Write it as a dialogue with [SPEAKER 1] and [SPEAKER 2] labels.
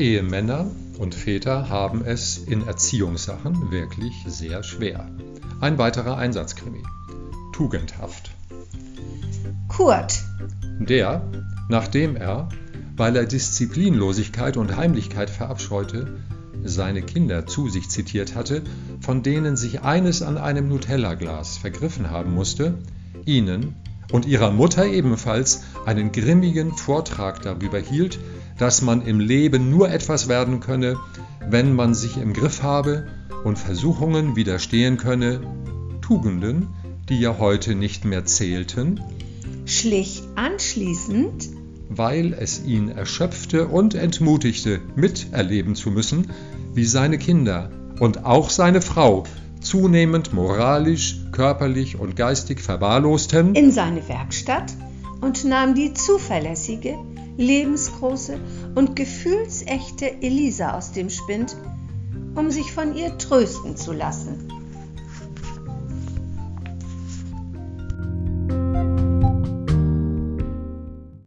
[SPEAKER 1] Ehemänner und Väter haben es in Erziehungssachen wirklich sehr schwer. Ein weiterer Einsatzkrimi. Tugendhaft.
[SPEAKER 2] Kurt.
[SPEAKER 1] Der, nachdem er, weil er Disziplinlosigkeit und Heimlichkeit verabscheute, seine Kinder zu sich zitiert hatte, von denen sich eines an einem Nutella-Glas vergriffen haben musste, ihnen und ihrer Mutter ebenfalls einen grimmigen Vortrag darüber hielt, dass man im Leben nur etwas werden könne, wenn man sich im Griff habe und Versuchungen widerstehen könne, Tugenden, die ja heute nicht mehr zählten,
[SPEAKER 2] schlich anschließend,
[SPEAKER 1] weil es ihn erschöpfte und entmutigte, miterleben zu müssen, wie seine Kinder und auch seine Frau zunehmend moralisch, körperlich und geistig verwahrlosten,
[SPEAKER 2] in seine Werkstatt und nahm die zuverlässige, lebensgroße und gefühlsechte Elisa aus dem Spind, um sich von ihr trösten zu lassen.